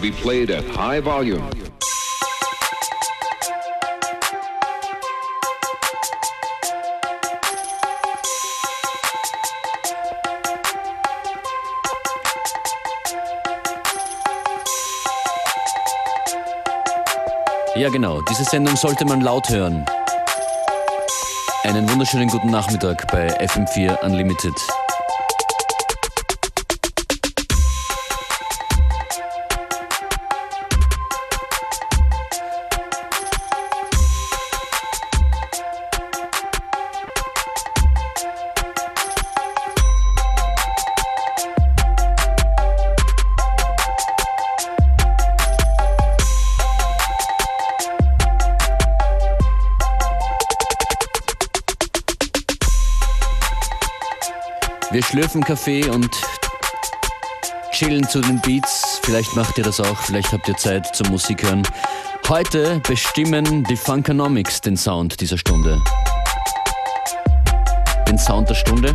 should be played at high volume. Ja, genau. Diese Sendung sollte man laut hören. Einen wunderschönen guten Nachmittag bei FM4 Unlimited. Schlürfen Kaffee und chillen zu den Beats. Vielleicht macht ihr das auch, vielleicht habt ihr Zeit zum Musik hören. Heute bestimmen die Funkonomics den Sound dieser Stunde. Den Sound der Stunde?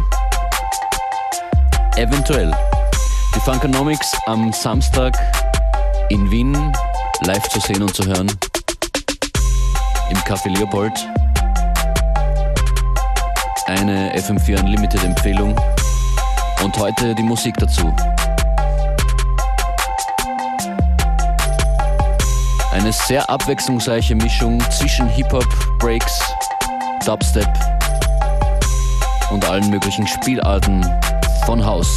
Eventuell. Die Funkonomics am Samstag in Wien live zu sehen und zu hören. Im Café Leopold. Eine FM4 Unlimited Empfehlung. Und heute die Musik dazu. Eine sehr abwechslungsreiche Mischung zwischen Hip-Hop, Breaks, Dubstep und allen möglichen Spielarten von Haus.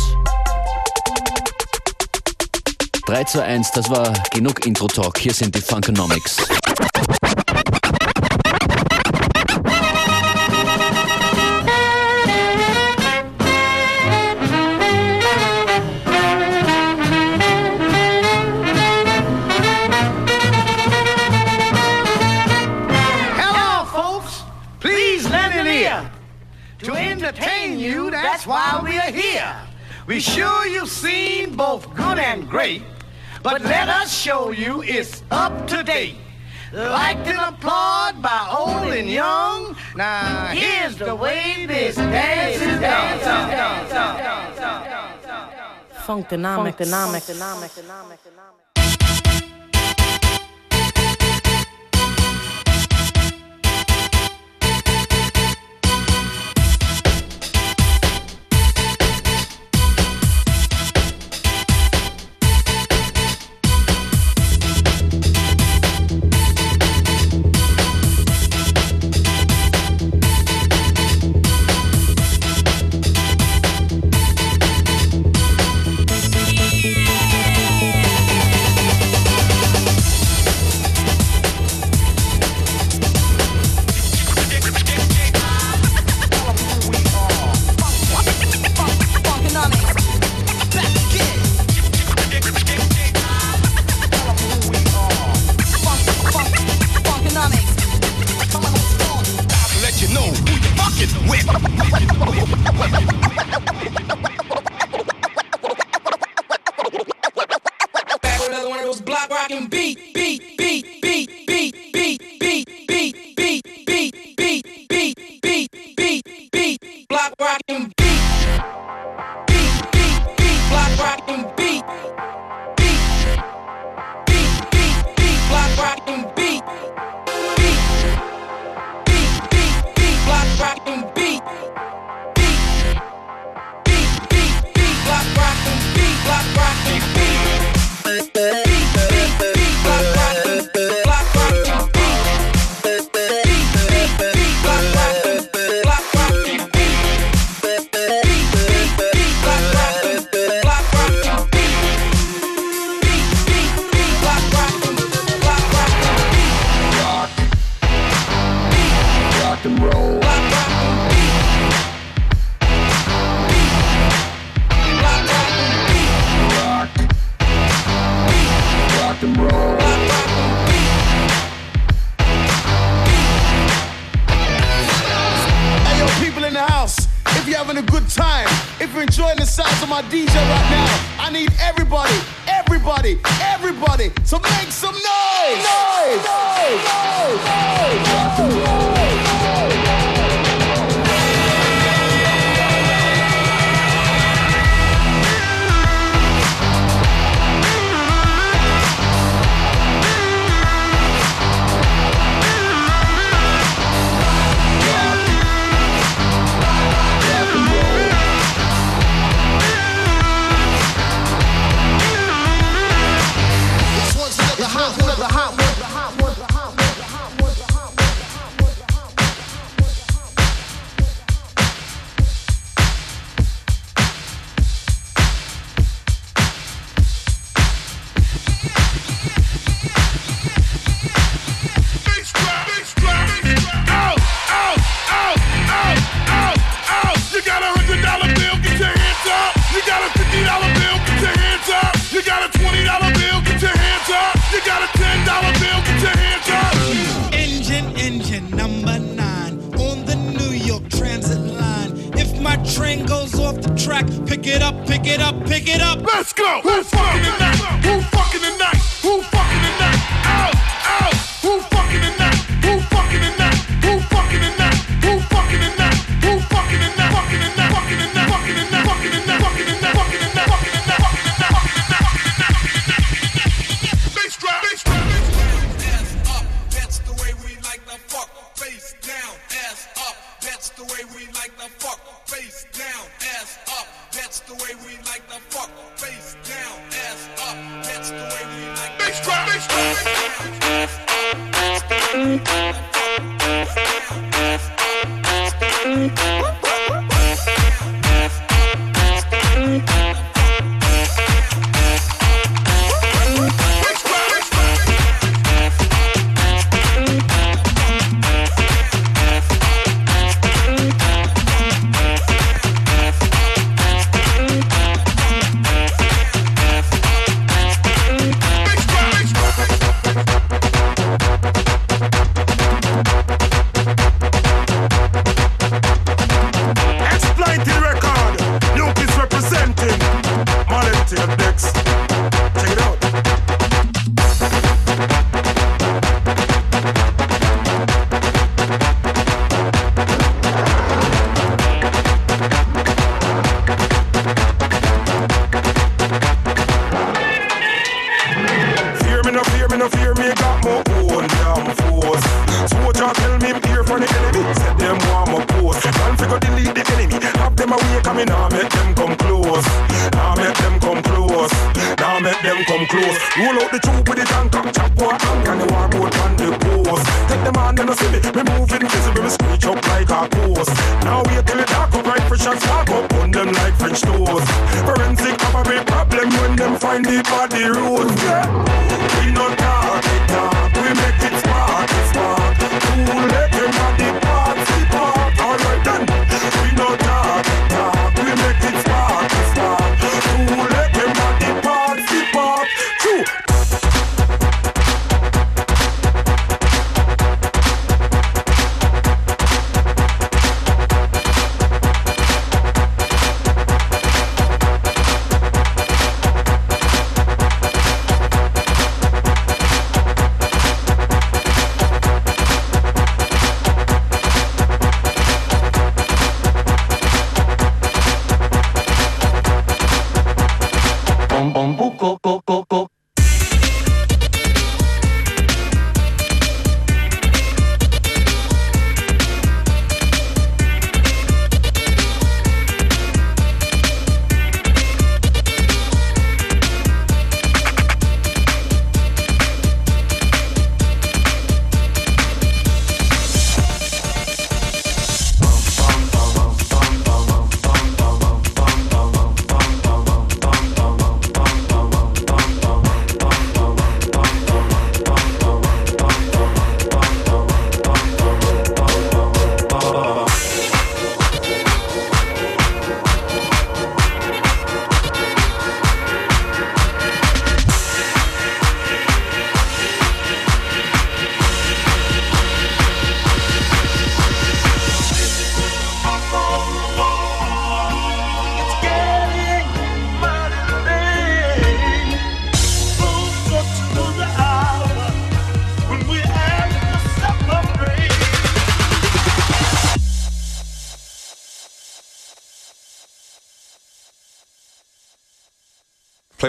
3 zu 1, das war genug Intro-Talk. Hier sind die Funkonomics. We sure you've seen both good and great, but let us show you it's up to date. Liked and applauded by old and young. Now here's the way this dance is done. Funkonomic, Funkonomic, Funkonomic,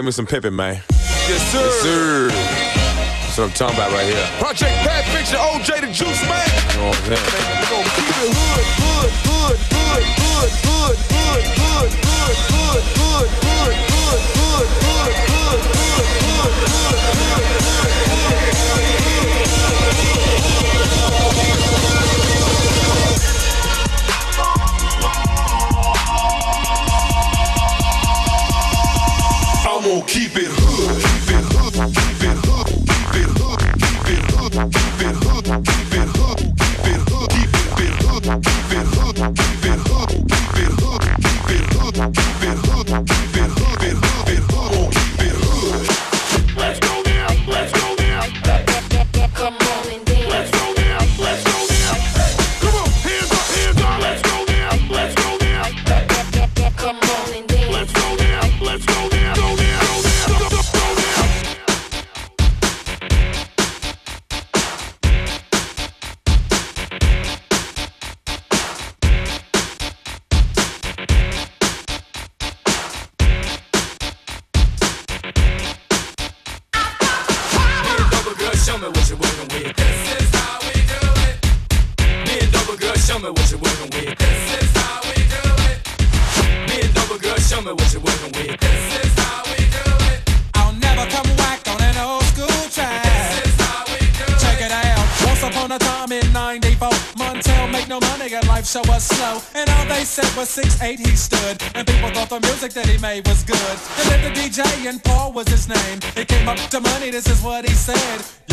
Play me some Pippin, man. Yes, sir. Yes, sir. That's what I'm talking about right here. Project Pat, Fiction, OJ the Juice Man. You know what I'm saying?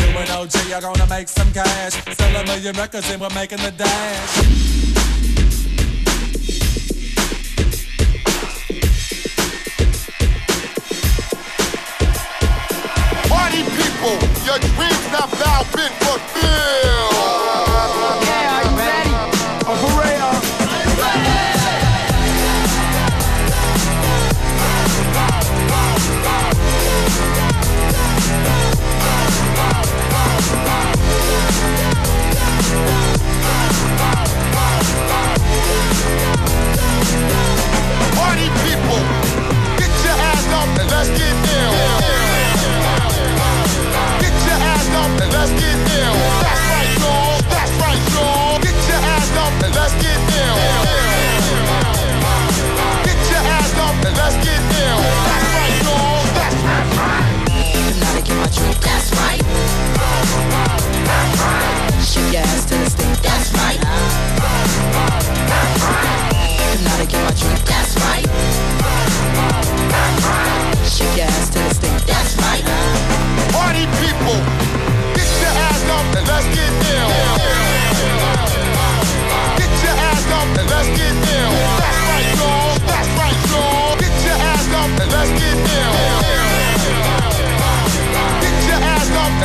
You and OG are gonna make some cash. Sell a million records and we're making the dash. Party people, Your dreams have now been fulfilled. Let's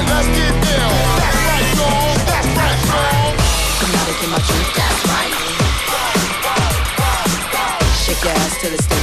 let's get down. That's right. That's right. Come and get my. That's right. Shake your ass to the stage.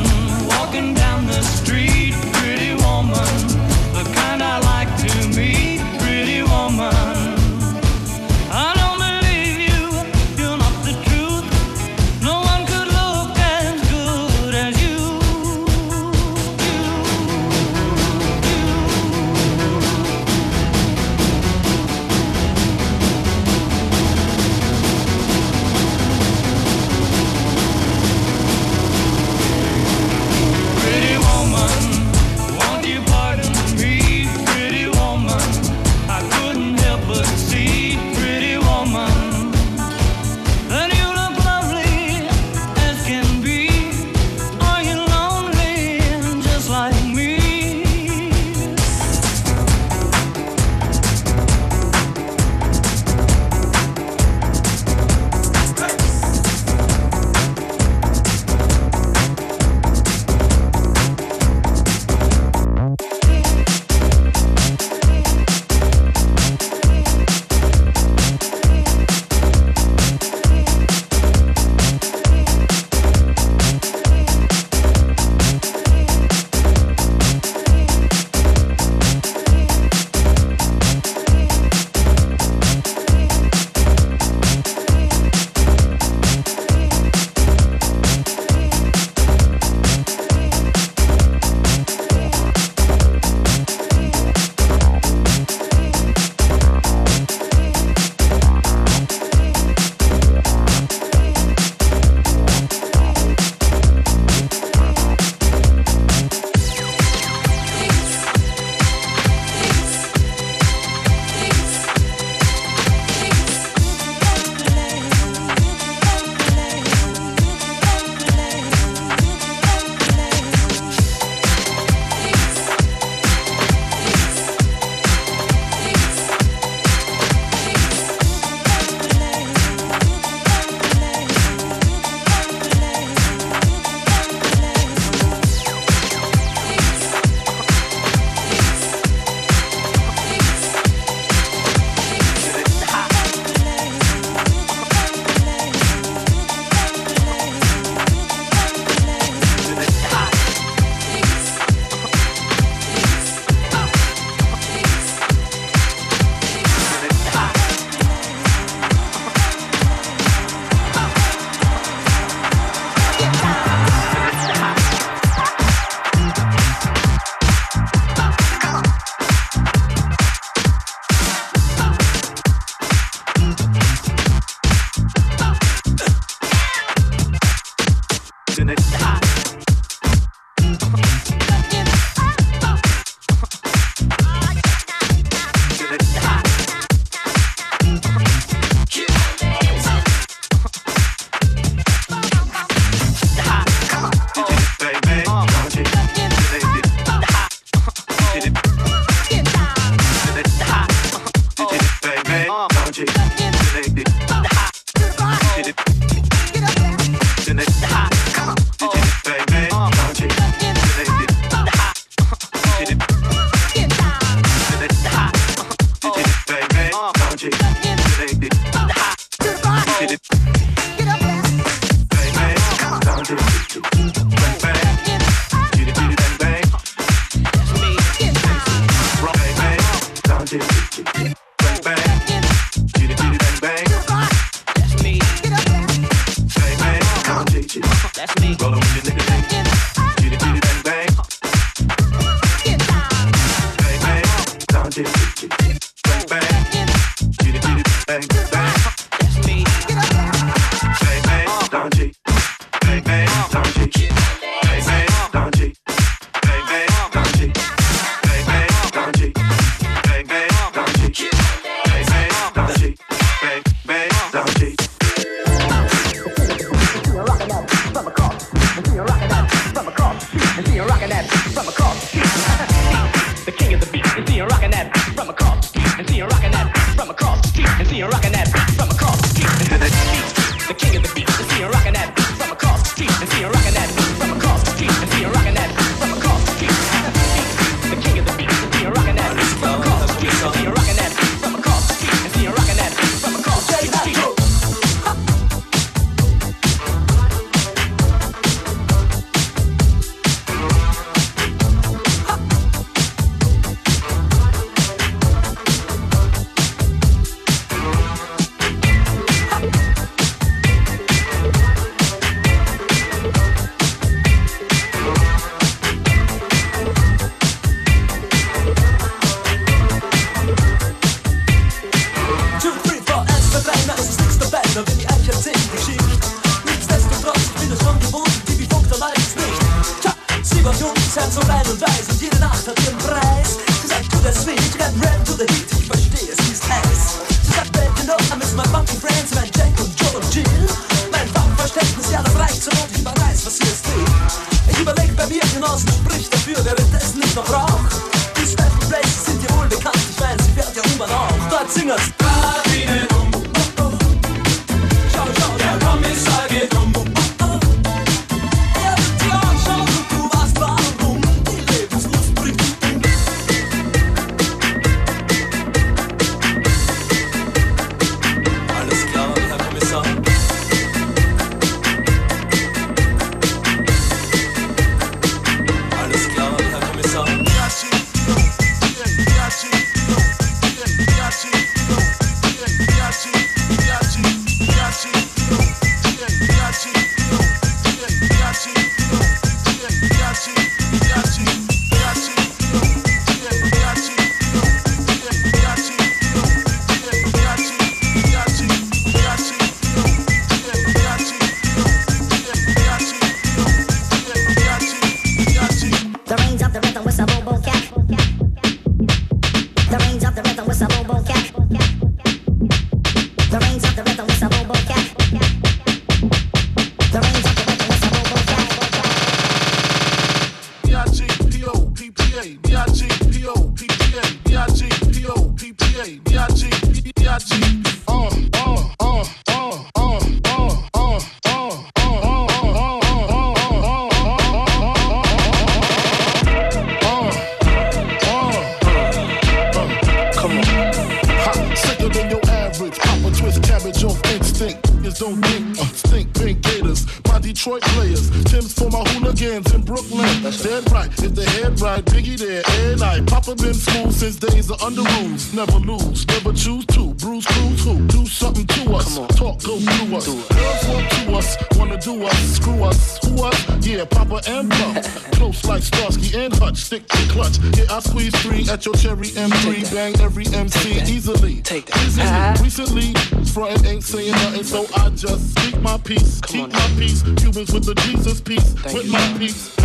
peace.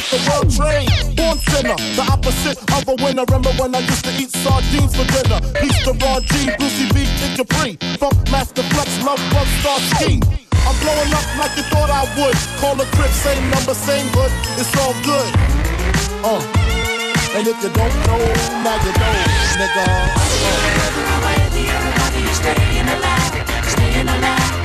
like the world trade. Born sinner, the opposite of a winner. Remember when I used to eat sardines for dinner? Beats the Ron G, Brucey B, and Capri. Funk Master Flex, Love Bug, Star Ski. I'm blowing up like you thought I would. Call the crib, same number, same hood. It's all good. Uh. And if you don't know, now you know, nigga. Uh. the everybody, stay in the alive.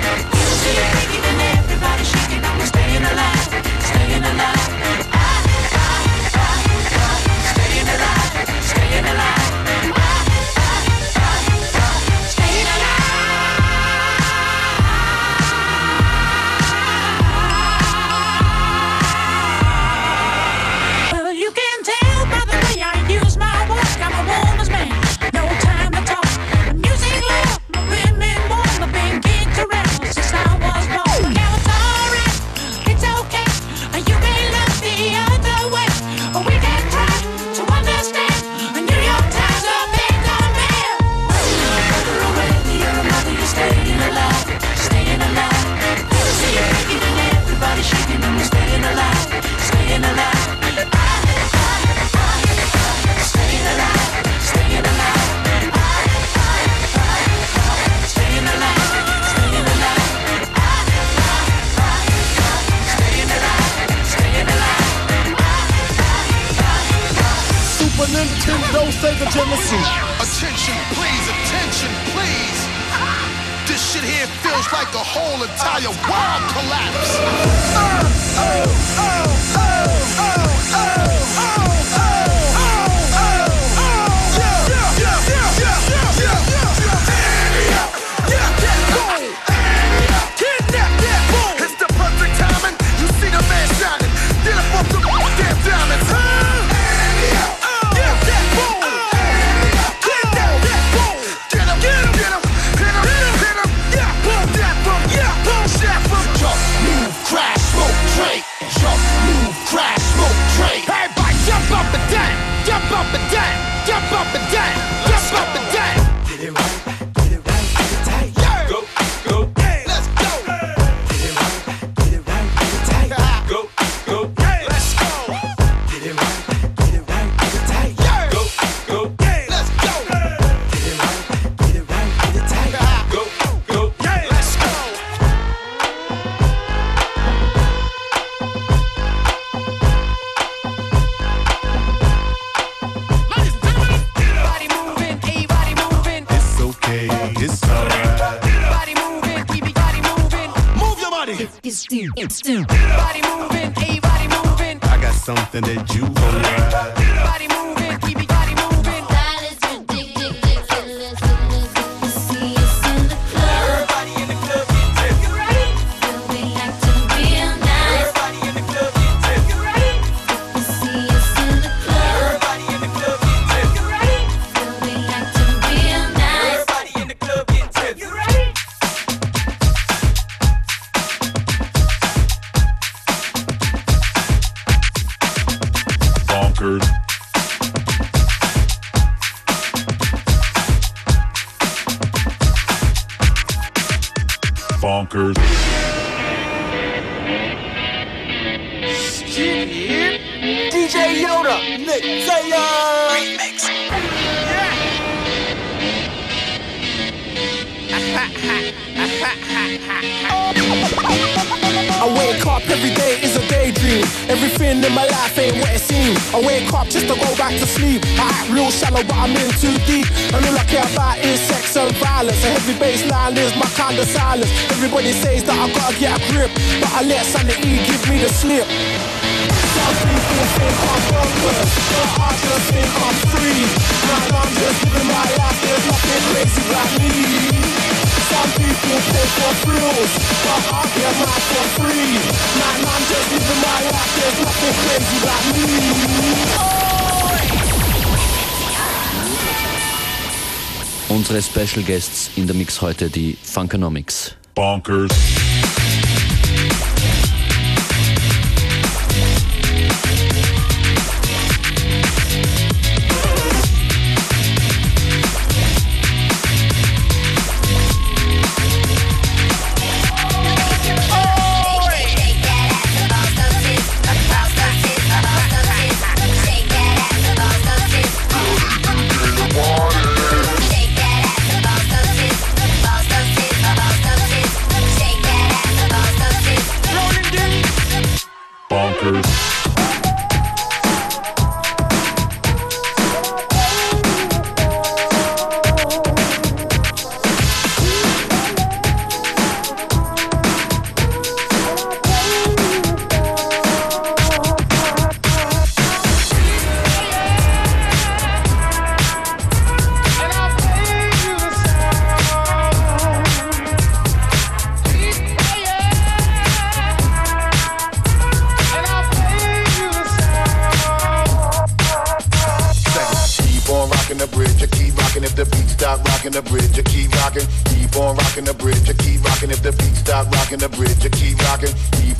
Unsere Special Guests in der Mix heute die Funkonomics. Bonkers.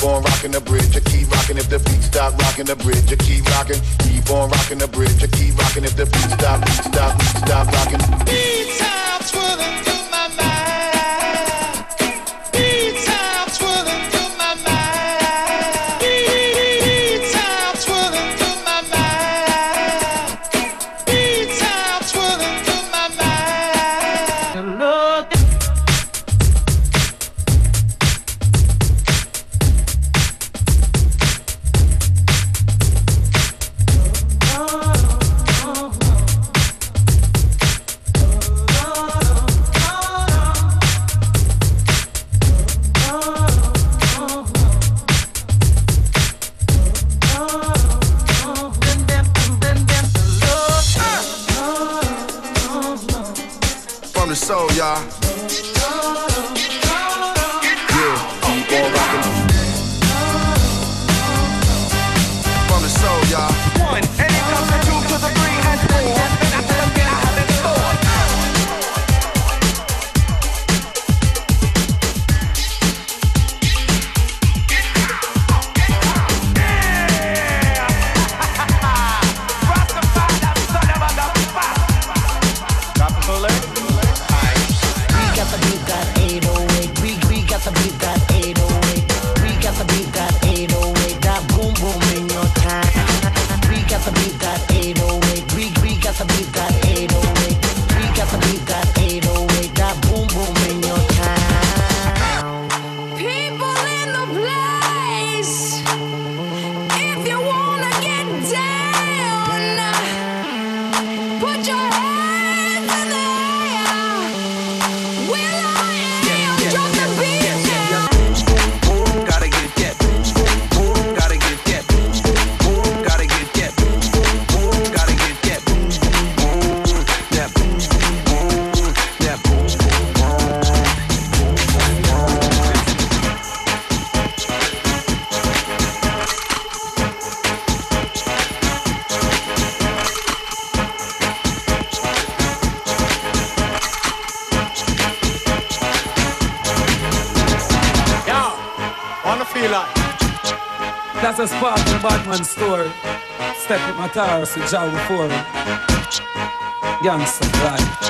on rocking the bridge. I keep rocking if the beat stop rocking the bridge. I keep rocking, keep on rocking the bridge. I keep rocking if the beat stop, beat stop, stop rocking. guitars with Joe Ford. Gangsta life.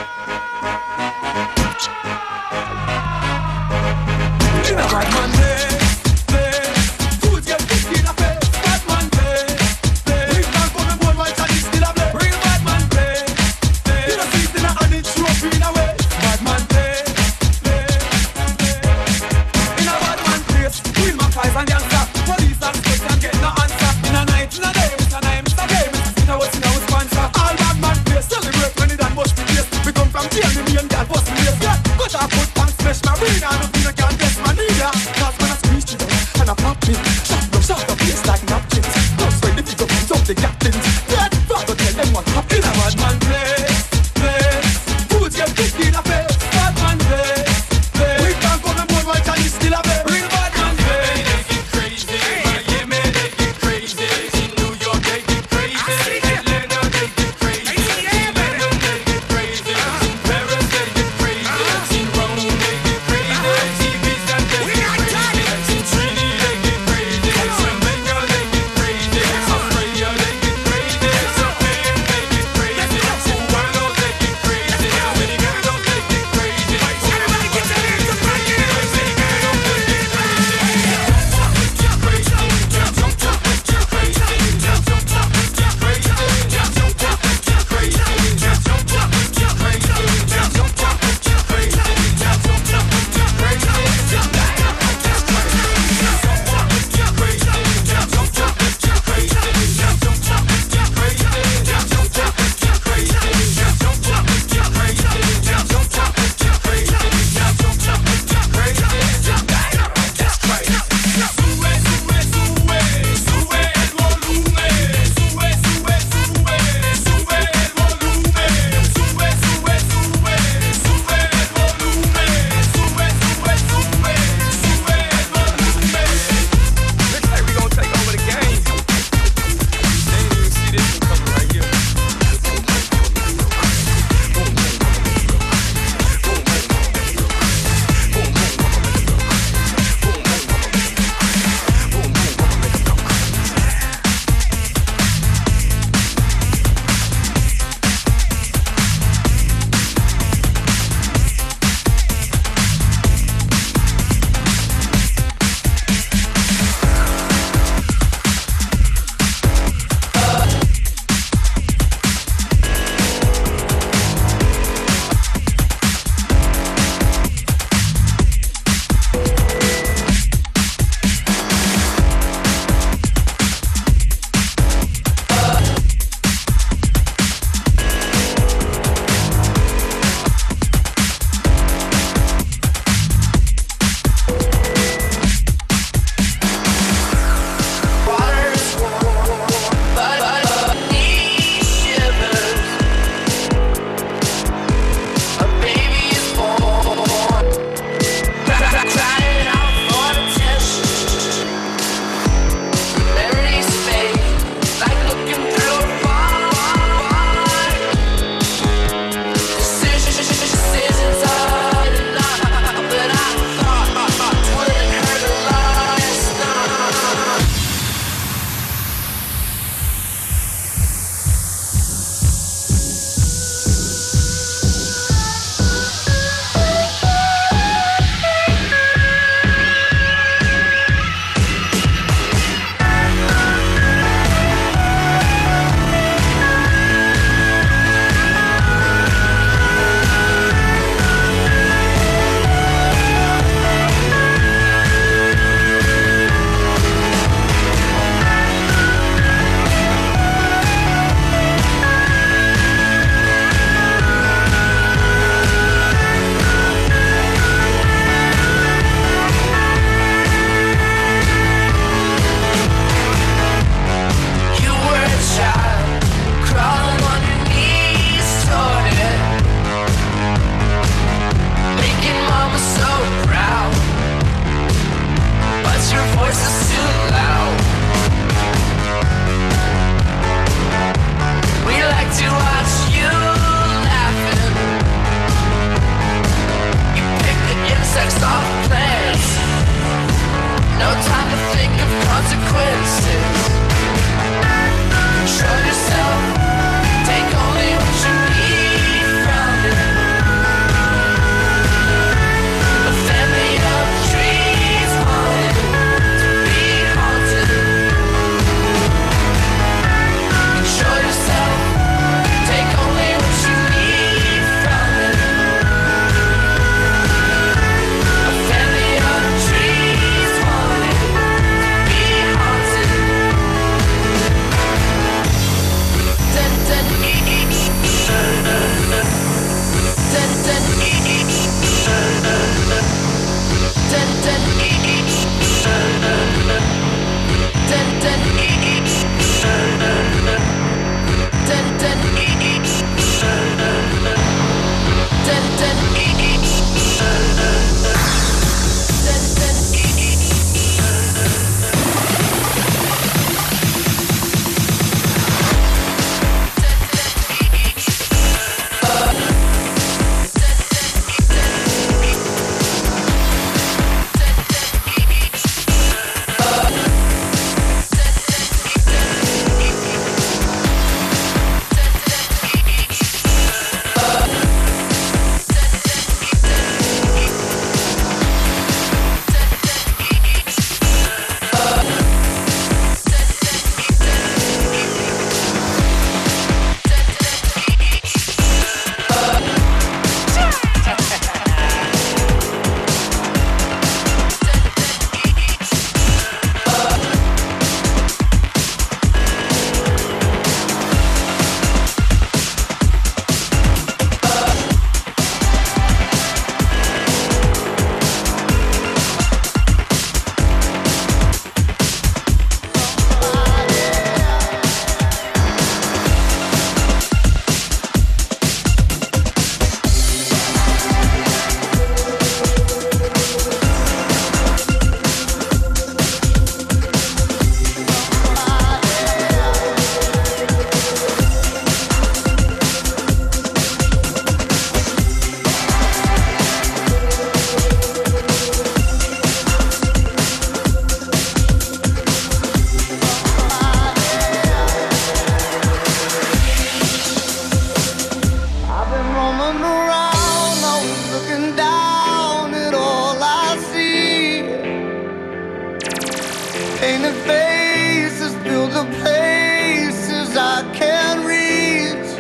the places I can't reach.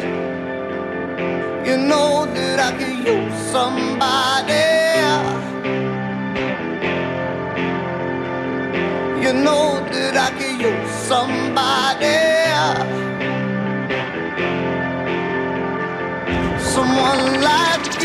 You know that I could use somebody. You know that I could use somebody. Someone like you.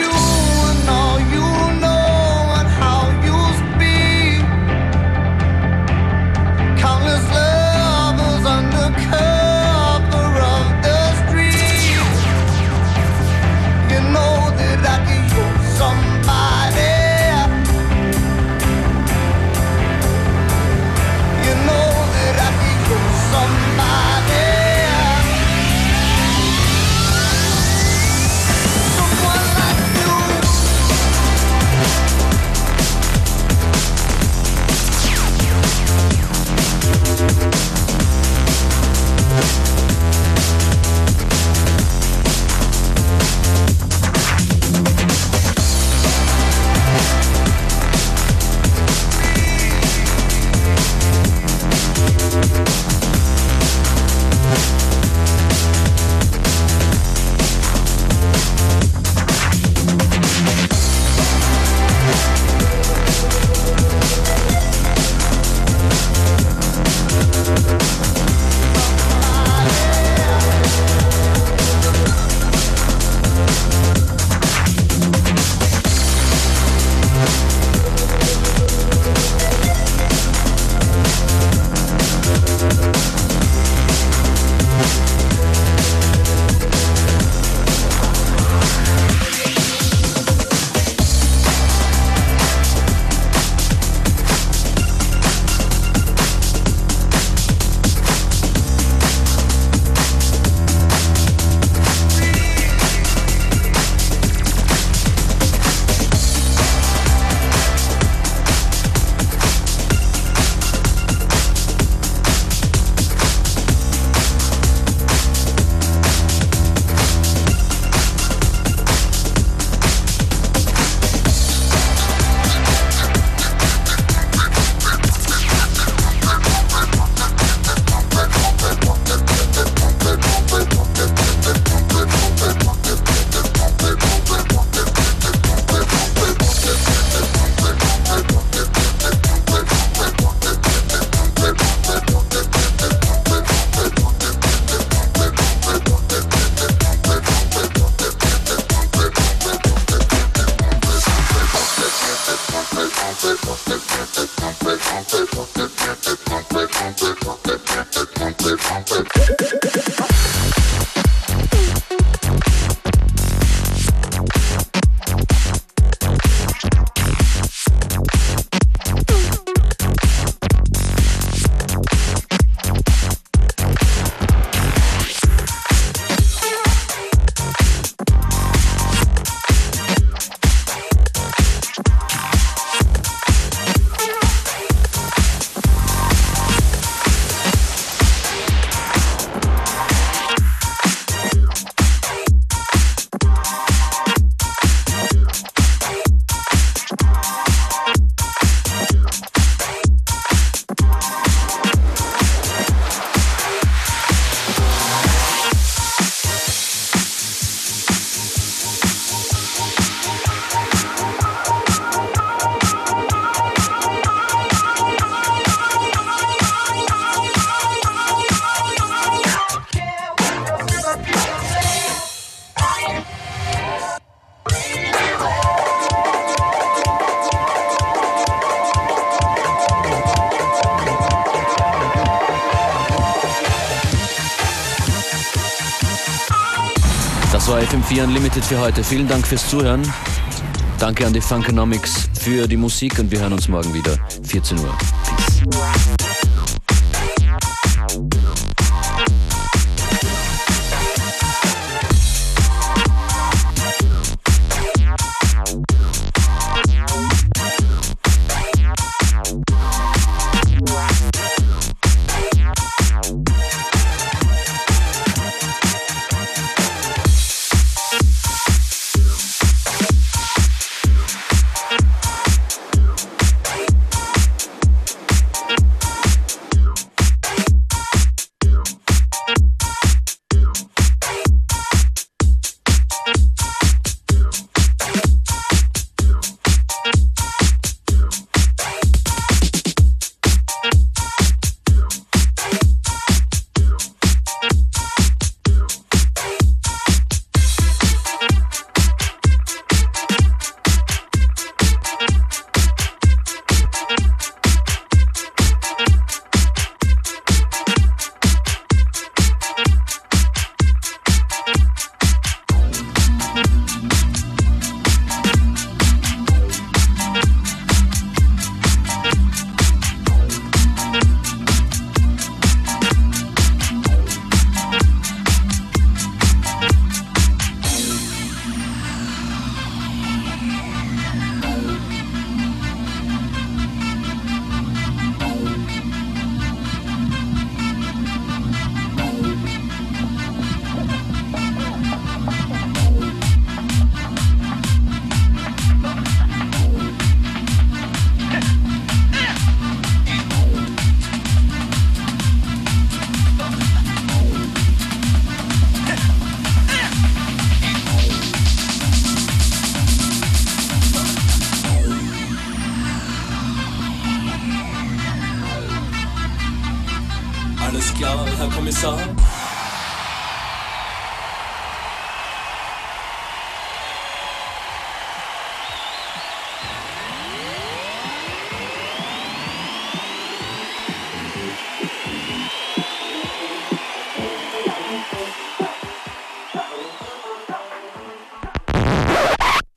FM4 Unlimited für heute. Vielen Dank fürs Zuhören. Danke an die Funkonomics für die Musik und wir hören uns morgen wieder. 14 Uhr.